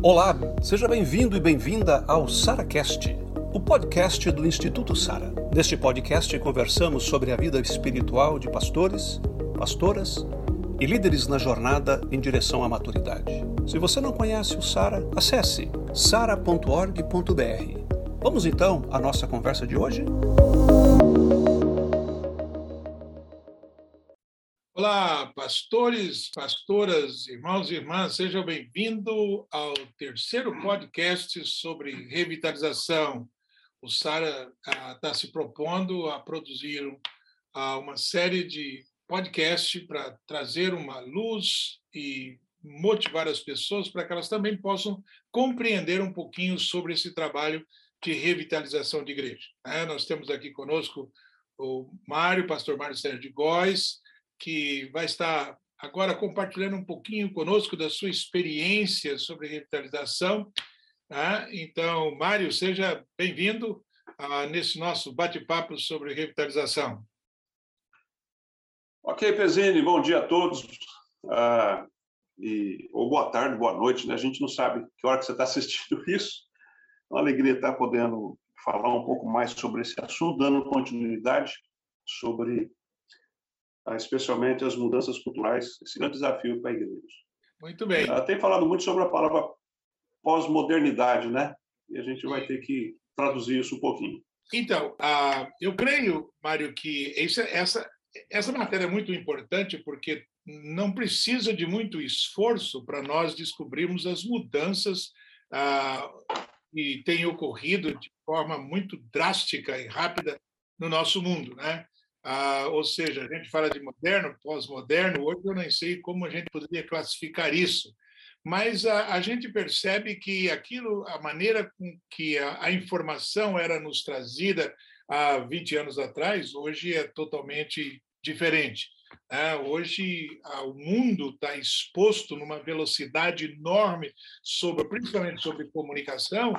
Olá, seja bem-vindo e bem-vinda ao SaraCast, o podcast do Instituto Sara. Neste podcast conversamos sobre a vida espiritual de pastores, pastoras e líderes na jornada em direção à maturidade. Se você não conhece o Sara, acesse sara.org.br. Vamos então à nossa conversa de hoje? Olá, pastores, pastoras, irmãos e irmãs, sejam bem-vindos ao terceiro podcast sobre revitalização. O Sara está se propondo a produzir uh, uma série de podcasts para trazer uma luz e motivar as pessoas para que elas também possam compreender um pouquinho sobre esse trabalho de revitalização de igreja. É, nós temos aqui conosco o Mário, pastor Mário Sérgio de Góes, que vai estar agora compartilhando um pouquinho conosco da sua experiência sobre revitalização. Tá? Então, Mário, seja bem-vindo ah, nesse nosso bate-papo sobre revitalização. Ok, Pezini, bom dia a todos. Ah, e, ou boa tarde, boa noite, né? A gente não sabe que hora que você está assistindo isso. É uma alegria estar podendo falar um pouco mais sobre esse assunto, dando continuidade sobre especialmente as mudanças culturais, esse grande desafio para a igreja. Muito bem. Uh, tem falado muito sobre a palavra pós-modernidade, né? E a gente vai ter que traduzir isso um pouquinho. Então, uh, eu creio, Mário, que essa, essa, essa matéria é muito importante porque não precisa de muito esforço para nós descobrirmos as mudanças que têm ocorrido de forma muito drástica e rápida no nosso mundo, né? Ah, ou seja, a gente fala de moderno, pós-moderno, hoje eu nem sei como a gente poderia classificar isso, mas a, a gente percebe que aquilo, a maneira com que a, a, informação era nos trazida há 20 anos atrás, hoje é totalmente diferente. Né? Hoje o mundo está exposto numa velocidade enorme, sobre, principalmente sobre comunicação,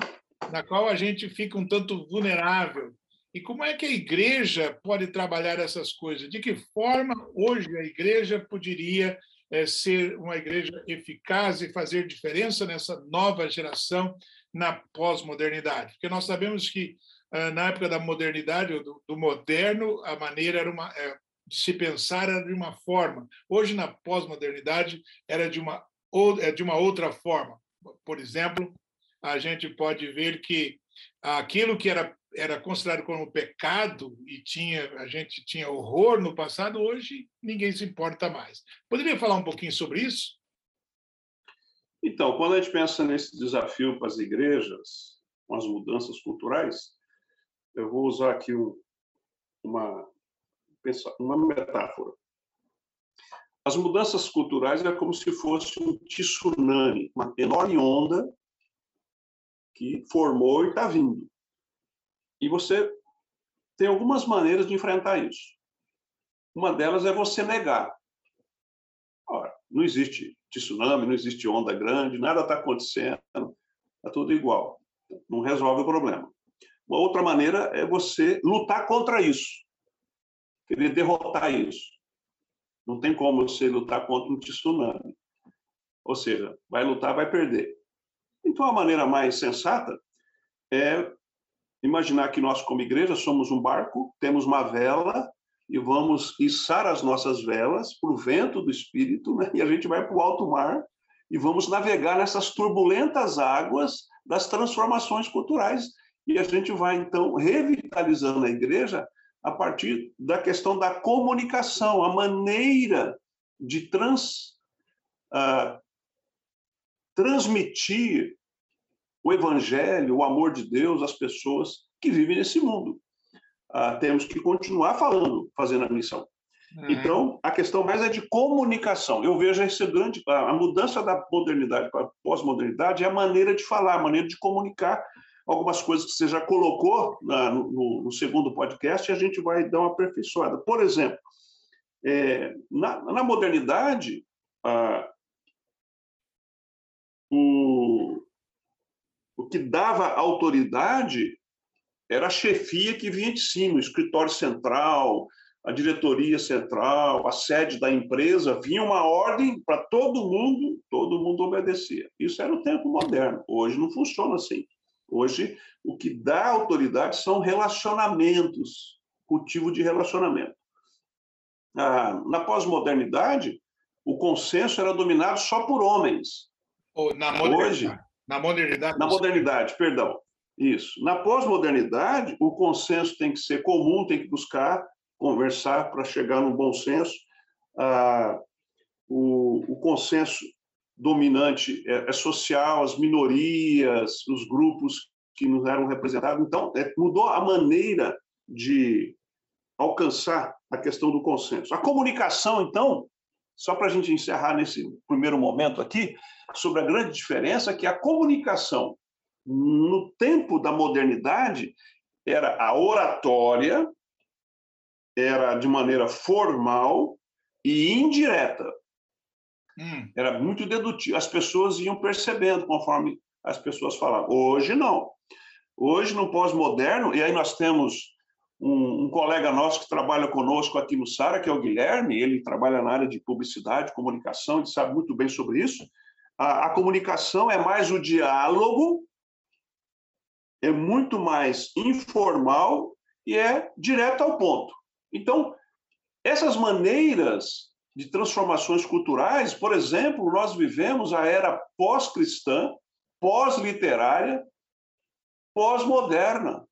na qual a gente fica um tanto vulnerável e como é que a igreja pode trabalhar essas coisas? De que forma hoje a igreja poderia é, ser uma igreja eficaz e fazer diferença nessa nova geração na pós-modernidade? Porque nós sabemos que ah, na época da modernidade, do, do moderno, a maneira era uma, é, de se pensar era de uma forma. Hoje, na pós-modernidade, era de uma, é de uma outra forma. Por exemplo, a gente pode ver que aquilo que era era considerado como pecado e tinha a gente tinha horror no passado, hoje ninguém se importa mais. Poderia falar um pouquinho sobre isso? Então, quando a gente pensa nesse desafio para as igrejas, com as mudanças culturais, eu vou usar aqui um, uma, uma metáfora. As mudanças culturais é como se fosse um tsunami, uma enorme onda que formou e está vindo. E você tem algumas maneiras de enfrentar isso. Uma delas é você negar. Ora, não existe tsunami, não existe onda grande, nada está acontecendo, está tudo igual. Não resolve o problema. Uma outra maneira é você lutar contra isso, querer derrotar isso. Não tem como você lutar contra um tsunami. Ou seja, vai lutar, vai perder. Então, a maneira mais sensata é imaginar que nós, como igreja, somos um barco, temos uma vela e vamos içar as nossas velas para o vento do Espírito, né? e a gente vai para o alto mar e vamos navegar nessas turbulentas águas das transformações culturais. E a gente vai, então, revitalizando a igreja a partir da questão da comunicação, a maneira de trans, uh, transmitir o evangelho, o amor de Deus às pessoas que vivem nesse mundo. Ah, temos que continuar falando, fazendo a missão. Uhum. Então, a questão mais é de comunicação. Eu vejo esse grande a mudança da modernidade para a pós-modernidade é a maneira de falar, a maneira de comunicar algumas coisas que você já colocou na, no, no, segundo podcast e a gente vai dar uma aperfeiçoada. Por exemplo, é, na, na, modernidade, ah, o que dava autoridade era a chefia que vinha de cima, o escritório central, a diretoria central, a sede da empresa, vinha uma ordem para todo mundo, todo mundo obedecia. Isso era o tempo moderno. Hoje não funciona assim. Hoje, o que dá autoridade são relacionamentos, cultivo de relacionamento. Ah, na pós-modernidade, o consenso era dominado só por homens. na. Hoje, na modernidade. Na modernidade, perdão. Isso. Na pós-modernidade, o consenso tem que ser comum, tem que buscar conversar para chegar num bom senso. Ah, o, o, consenso dominante é, é, social, as minorias, os grupos que nos eram representados. Então, é, mudou a maneira de alcançar a questão do consenso. A comunicação, então, só para a gente encerrar nesse primeiro momento aqui, sobre a grande diferença que a comunicação no tempo da modernidade era a oratória, era de maneira formal e indireta. Hum. Era muito dedutivo. As pessoas iam percebendo conforme as pessoas falavam. Hoje não. Hoje, no pós-moderno, e aí nós temos um, um, colega nosso que trabalha conosco aqui no Sara, que é o Guilherme, ele trabalha na área de publicidade, comunicação, ele sabe muito bem sobre isso. A, a comunicação é mais o diálogo, é muito mais informal e é direto ao ponto. Então, essas maneiras de transformações culturais, por exemplo, nós vivemos a era pós-cristã, pós-literária, pós-moderna,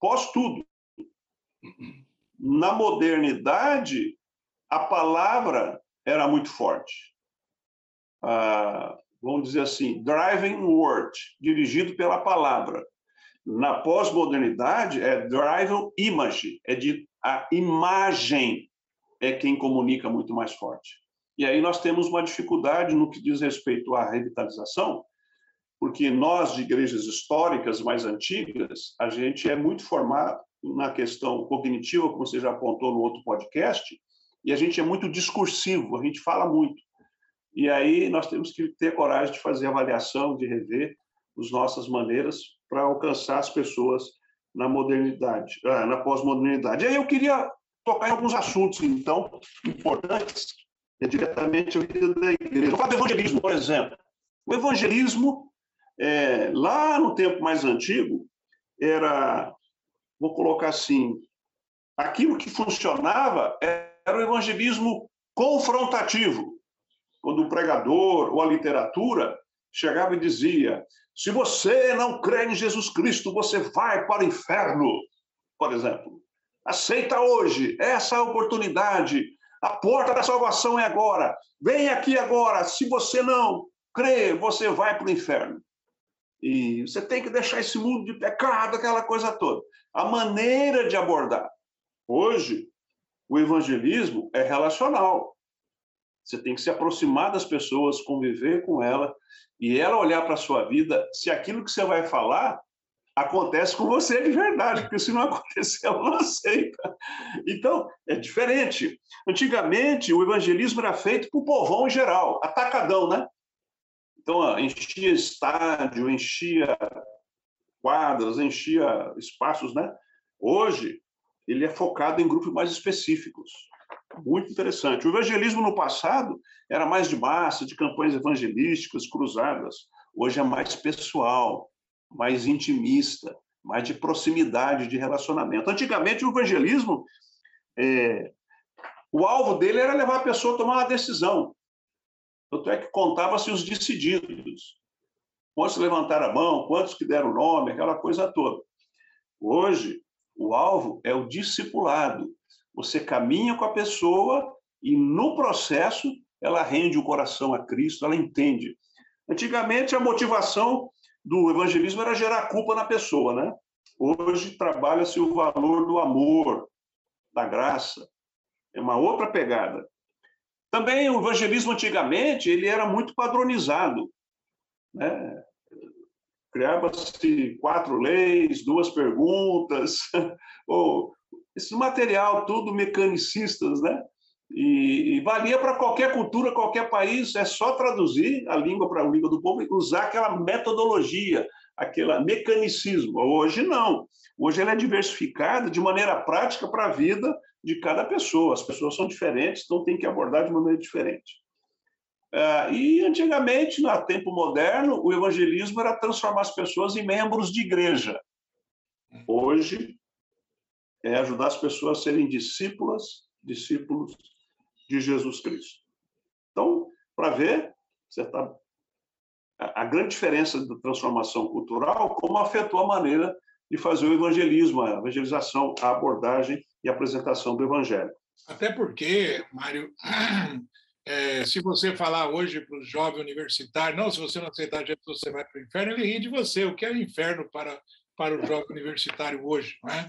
pós-tudo. Na modernidade, a palavra era muito forte. Ah, vamos dizer assim, driving word, dirigido pela palavra. Na pós-modernidade, é driving image, é de a imagem é quem comunica muito mais forte. E aí nós temos uma dificuldade no que diz respeito à revitalização, porque nós, de igrejas históricas mais antigas, a gente é muito formado na questão cognitiva, como você já apontou no outro podcast, e a gente é muito discursivo, a gente fala muito. E aí nós temos que ter coragem de fazer avaliação, de rever as nossas maneiras para alcançar as pessoas na modernidade, ah, na pós-modernidade. Aí eu queria tocar em alguns assuntos, então, importantes, é, diretamente a vida da igreja. O evangelismo, por exemplo. O evangelismo, é, lá no tempo mais antigo, era, vou colocar assim, aquilo que funcionava era o evangelismo confrontativo. Quando o pregador ou a literatura chegava e dizia: se você não crê em Jesus Cristo, você vai para o inferno, por exemplo. Aceita hoje essa oportunidade. A porta da salvação é agora. Vem aqui agora. Se você não crê, você vai para o inferno. E você tem que deixar esse mundo de pecado, aquela coisa toda. A maneira de abordar. Hoje, o evangelismo é relacional. Você tem que se aproximar das pessoas, conviver com ela e ela olhar para a sua vida se aquilo que você vai falar acontece com você de verdade, porque se não acontecer, ela não aceita. Então, é diferente. Antigamente, o evangelismo era feito para o povão em geral, atacadão, né? Então, enchia estádio, enchia quadras, enchia espaços, né? Hoje, ele é focado em grupos mais específicos. Muito interessante. O evangelismo no passado era mais de massa, de campanhas evangelísticas cruzadas. Hoje é mais pessoal, mais intimista, mais de proximidade, de relacionamento. Antigamente, o evangelismo, é, o alvo dele era levar a pessoa a tomar uma decisão. Tanto é que contava-se os decididos. Quantos levantaram a mão, quantos que deram o nome, aquela coisa toda. Hoje, o alvo é o discipulado, você caminha com a pessoa e, no processo, ela rende o coração a Cristo, ela entende. Antigamente, a motivação do evangelismo era gerar culpa na pessoa, né? Hoje, trabalha-se o valor do amor, da graça. É uma outra pegada. Também o evangelismo, antigamente, ele era muito padronizado. Né? Criava-se quatro leis, duas perguntas, ou esse material todo mecanicistas, né? E, e valia para qualquer cultura, qualquer país, é só traduzir a língua para a língua do povo e usar aquela metodologia, aquele mecanicismo. Hoje não. Hoje ela é diversificada de maneira prática para a vida de cada pessoa. As pessoas são diferentes, então tem que abordar de maneira diferente. Uh, e antigamente, no tempo moderno, o evangelismo era transformar as pessoas em membros de igreja. Hoje é ajudar as pessoas a serem discípulas, discípulos de Jesus Cristo. Então, para ver, você tá a grande diferença da transformação cultural, como afetou a maneira de fazer o evangelismo, a evangelização, a abordagem e a apresentação do evangelho. Até porque, Mário, é, se você falar hoje para o jovem universitário, não, se você não aceitar Jesus, você vai para o inferno, ele ri de você. O que é o inferno para, para o jovem universitário hoje? Não é?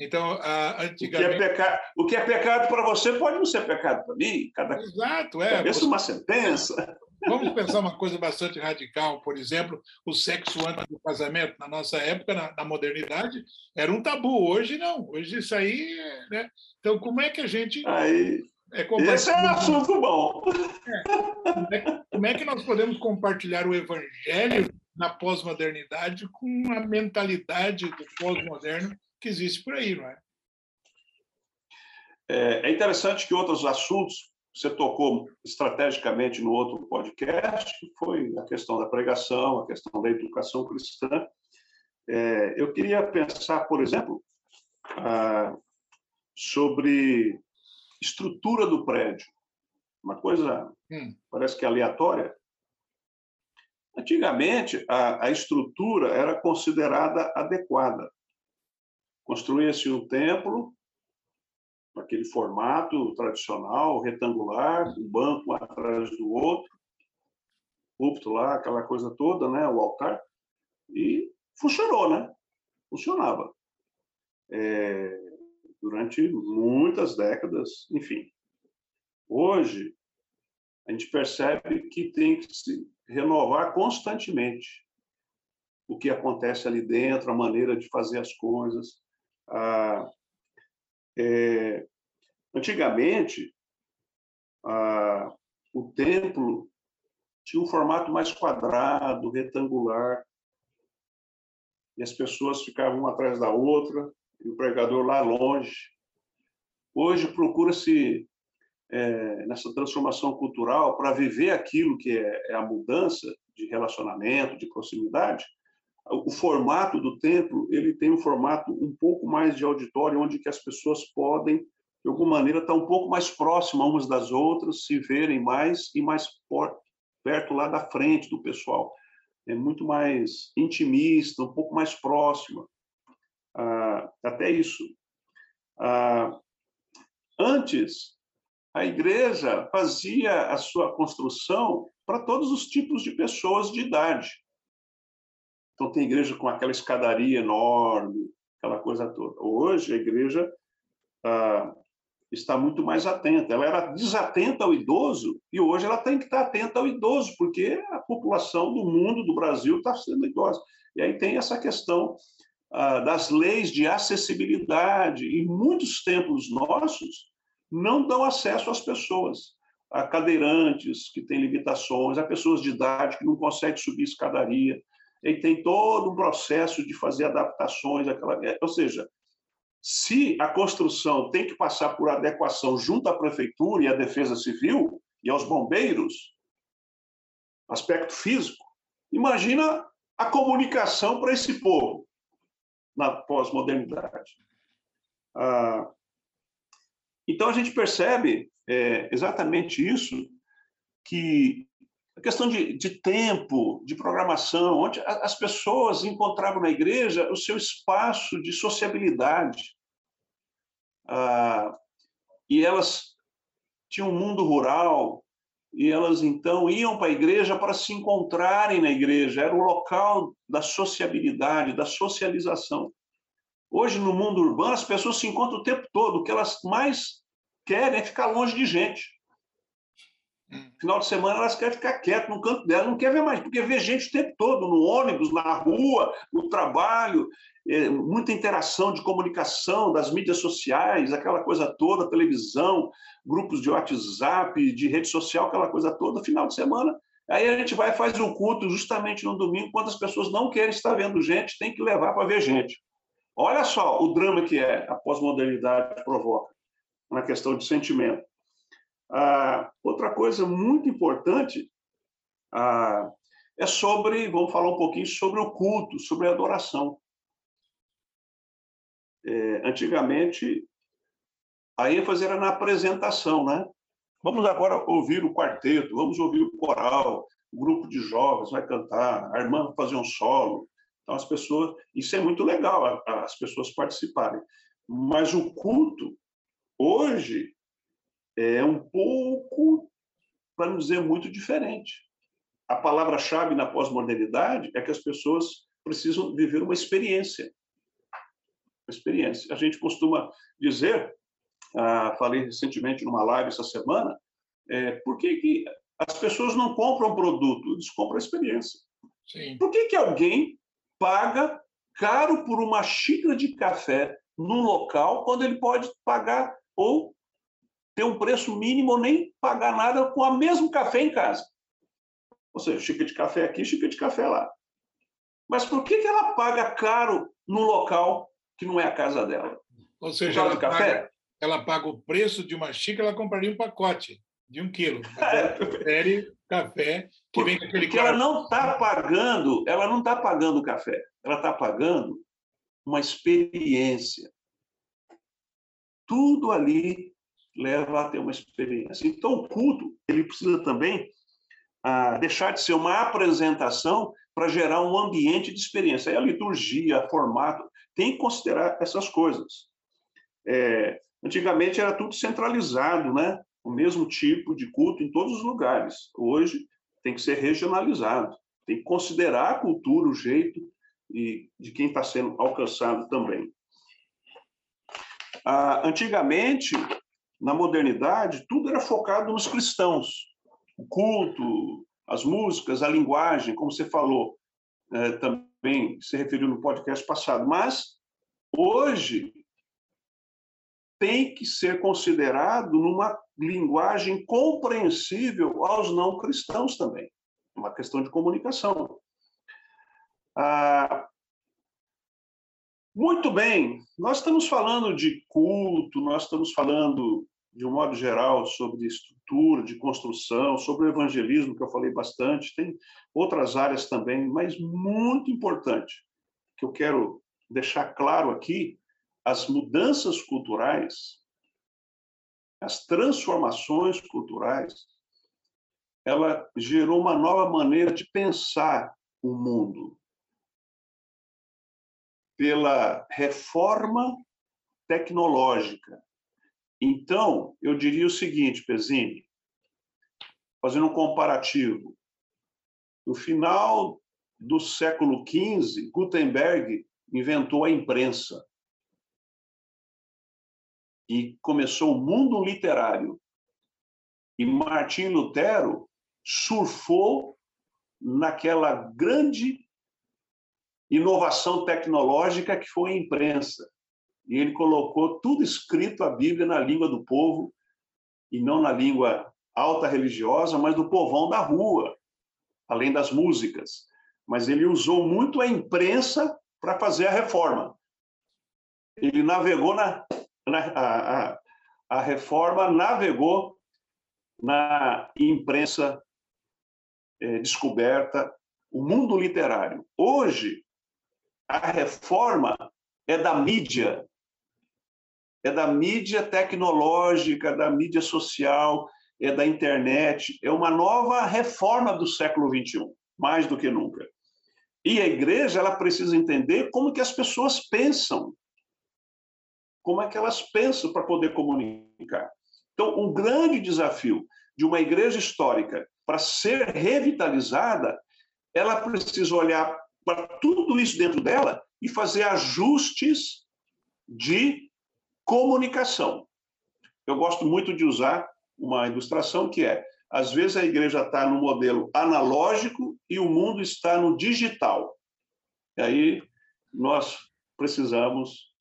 Então, antigamente. O que é, peca... o que é pecado para você pode não ser pecado para mim. Cada... Exato, é. Cabeça você... uma sentença. Vamos pensar uma coisa bastante radical, por exemplo, o sexo antes do casamento. Na nossa época, na, na modernidade, era um tabu. Hoje, não. Hoje, isso aí. Né? Então, como é que a gente. Aí... É Esse é um assunto bom. É. Como, é, como é que nós podemos compartilhar o evangelho na pós-modernidade com a mentalidade do pós-moderno que existe por aí, não é? É, é interessante que outros assuntos você tocou estrategicamente no outro podcast, que foi a questão da pregação, a questão da educação cristã. É, eu queria pensar, por exemplo, ah, sobre estrutura do prédio. Uma coisa, hum. parece que aleatória. Antigamente, a, a estrutura era considerada adequada. Construía-se um templo, aquele formato tradicional, retangular, um banco atrás do outro, púlpito lá, aquela coisa toda, né, o altar, e funcionou, né? Funcionava. É, durante muitas décadas, enfim. Hoje, a gente percebe que tem que se renovar constantemente o que acontece ali dentro, a maneira de fazer as coisas, ah, é, antigamente, ah, o templo tinha um formato mais quadrado, retangular, e as pessoas ficavam uma atrás da outra, e o pregador lá longe. Hoje procura-se, é, nessa transformação cultural, para viver aquilo que é, é a mudança de relacionamento, de proximidade, o formato do templo ele tem um formato um pouco mais de auditório, onde que as pessoas podem, de alguma maneira, estar um pouco mais próximas umas das outras, se verem mais e mais perto lá da frente do pessoal. É muito mais intimista, um pouco mais próxima. Ah, até isso. Ah, antes, a igreja fazia a sua construção para todos os tipos de pessoas de idade. Então, tem igreja com aquela escadaria enorme, aquela coisa toda. Hoje, a igreja ah, está muito mais atenta. Ela era desatenta ao idoso e hoje ela tem que estar atenta ao idoso, porque a população do mundo, do Brasil, está sendo idosa. E aí tem essa questão ah, das leis de acessibilidade. E muitos templos nossos não dão acesso às pessoas, a cadeirantes que têm limitações, a pessoas de idade que não conseguem subir escadaria ele tem todo um processo de fazer adaptações, aquela, é, ou seja, se a construção tem que passar por adequação junto à prefeitura e à defesa civil e aos bombeiros, aspecto físico, imagina a comunicação para esse povo na pós-modernidade. Ah, então a gente percebe é, exatamente isso que a questão de, de tempo, de programação, onde as pessoas encontravam na igreja o seu espaço de sociabilidade. Ah, e elas tinham um mundo rural, e elas então iam para a igreja para se encontrarem na igreja, era o local da sociabilidade, da socialização. Hoje, no mundo urbano, as pessoas se encontram o tempo todo, o que elas mais querem é ficar longe de gente. Final de semana elas querem ficar quietas no canto dela, não quer ver mais, porque vê gente o tempo todo, no ônibus, na rua, no trabalho, é, muita interação de comunicação das mídias sociais, aquela coisa toda, televisão, grupos de WhatsApp, de rede social, aquela coisa toda, final de semana. Aí a gente vai e faz o culto justamente no domingo, quando as pessoas não querem estar vendo gente, tem que levar para ver gente. Olha só o drama que é a pós-modernidade provoca. na questão de sentimento. Ah, outra coisa muito importante ah, é sobre, vamos falar um pouquinho sobre o culto, sobre a adoração. É, antigamente, a ênfase era na apresentação, né? Vamos agora ouvir o quarteto, vamos ouvir o coral, o grupo de jovens vai cantar, a irmã vai fazer um solo. Então, as pessoas. Isso é muito legal, as pessoas participarem. Mas o culto, hoje, é um pouco, para não dizer muito diferente. A palavra-chave na pós-modernidade é que as pessoas precisam viver uma experiência. Uma experiência. A gente costuma dizer ah, falei recentemente numa live essa semana, é, por que, que as pessoas não compram produto, eles compram experiência. Sim. Por que, que alguém paga caro por uma xícara de café num local quando ele pode pagar ou ter um preço mínimo ou nem pagar nada com o mesmo café em casa? Ou seja, xícara de café aqui, xícara de café lá. Mas por que, que ela paga caro num local que não é a casa dela? Ou seja, ela? Paga, ela paga o preço de uma xícara, ela compraria um pacote de um quilo. Prefere café que vem daquele Porque ela não está pagando, ela não está pagando o café, ela está pagando uma experiência. Tudo ali leva a ter uma experiência. Então, o culto ele precisa também ah, deixar de ser uma apresentação para gerar um ambiente de experiência. Aí a liturgia, formato, tem que considerar essas coisas. É, Antigamente era tudo centralizado, né? O mesmo tipo de culto em todos os lugares. Hoje tem que ser regionalizado, tem que considerar a cultura, o jeito e de quem está sendo alcançado também. Ah, antigamente, na modernidade, tudo era focado nos cristãos. O culto, as músicas, a linguagem, como você falou, é, também se referiu no podcast passado. Mas, hoje, tem que ser considerado numa linguagem compreensível aos não cristãos também. É uma questão de comunicação. Ah, muito bem, nós estamos falando de culto, nós estamos falando, de um modo geral, sobre estrutura, de construção, sobre o evangelismo, que eu falei bastante, tem outras áreas também, mas muito importante, que eu quero deixar claro aqui, as mudanças culturais, as transformações culturais, ela gerou uma nova maneira de pensar o mundo. Pela reforma tecnológica. Então, eu diria o seguinte, Pezini, fazendo um comparativo. No final do século XV, Gutenberg inventou a imprensa e começou o mundo literário. E Martim Lutero surfou naquela grande inovação tecnológica que foi a imprensa. E ele colocou tudo escrito, a Bíblia, na língua do povo, e não na língua alta religiosa, mas do povão da rua, além das músicas. Mas ele usou muito a imprensa para fazer a reforma. Ele navegou na, a, a, a reforma navegou na imprensa é, descoberta, o mundo literário. Hoje, a reforma é da mídia, é da mídia tecnológica, da mídia social, é da internet, é uma nova reforma do século XXI, mais do que nunca. E a igreja ela precisa entender como que as pessoas pensam, como é que elas pensam para poder comunicar. Então, um grande desafio de uma igreja histórica para ser revitalizada, ela precisa olhar para tudo isso dentro dela e fazer ajustes de comunicação. Eu gosto muito de usar uma ilustração que é: às vezes a igreja está no modelo analógico e o mundo está no digital. E aí nós precisamos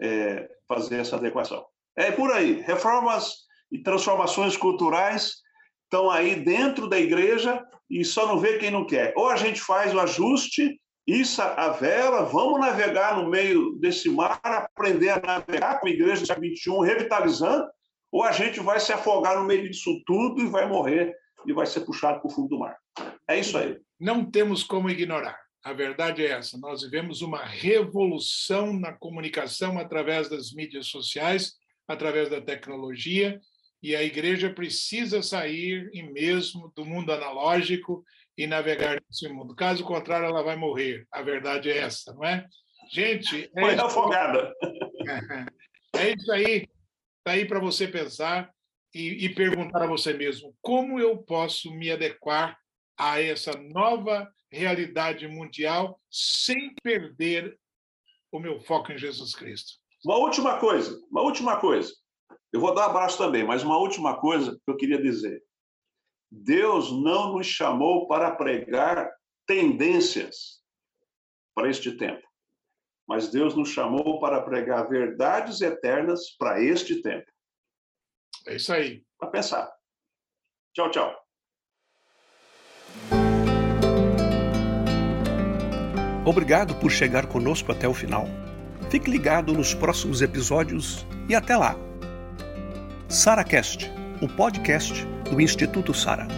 é, fazer essa adequação. É por aí. Reformas e transformações culturais estão aí dentro da igreja e só não vê quem não quer. Ou a gente faz o ajuste, isso a vela, vamos navegar no meio desse mar, aprender a navegar com a igreja século XXI, revitalizando, ou a gente vai se afogar no meio disso tudo e vai morrer e vai ser puxado para o fundo do mar. É isso aí. Não temos como ignorar. A verdade é essa. Nós vivemos uma revolução na comunicação através das mídias sociais, através da tecnologia, e a igreja precisa sair e mesmo do mundo analógico e navegar nesse mundo. Caso contrário, ela vai morrer. A verdade é essa, não é? Gente, é Foi afogada. É isso aí. Está aí para você pensar e, e perguntar a você mesmo: como eu posso me adequar a essa nova realidade mundial sem perder o meu foco em Jesus Cristo? Uma última coisa, uma última coisa. Eu vou dar um abraço também, mas uma última coisa que eu queria dizer. Deus não nos chamou para pregar tendências para este tempo, mas Deus nos chamou para pregar verdades eternas para este tempo. É isso aí. Para pensar. Tchau, tchau. Obrigado por chegar conosco até o final. Fique ligado nos próximos episódios e até lá. SaraCast, o podcast do Instituto Sara.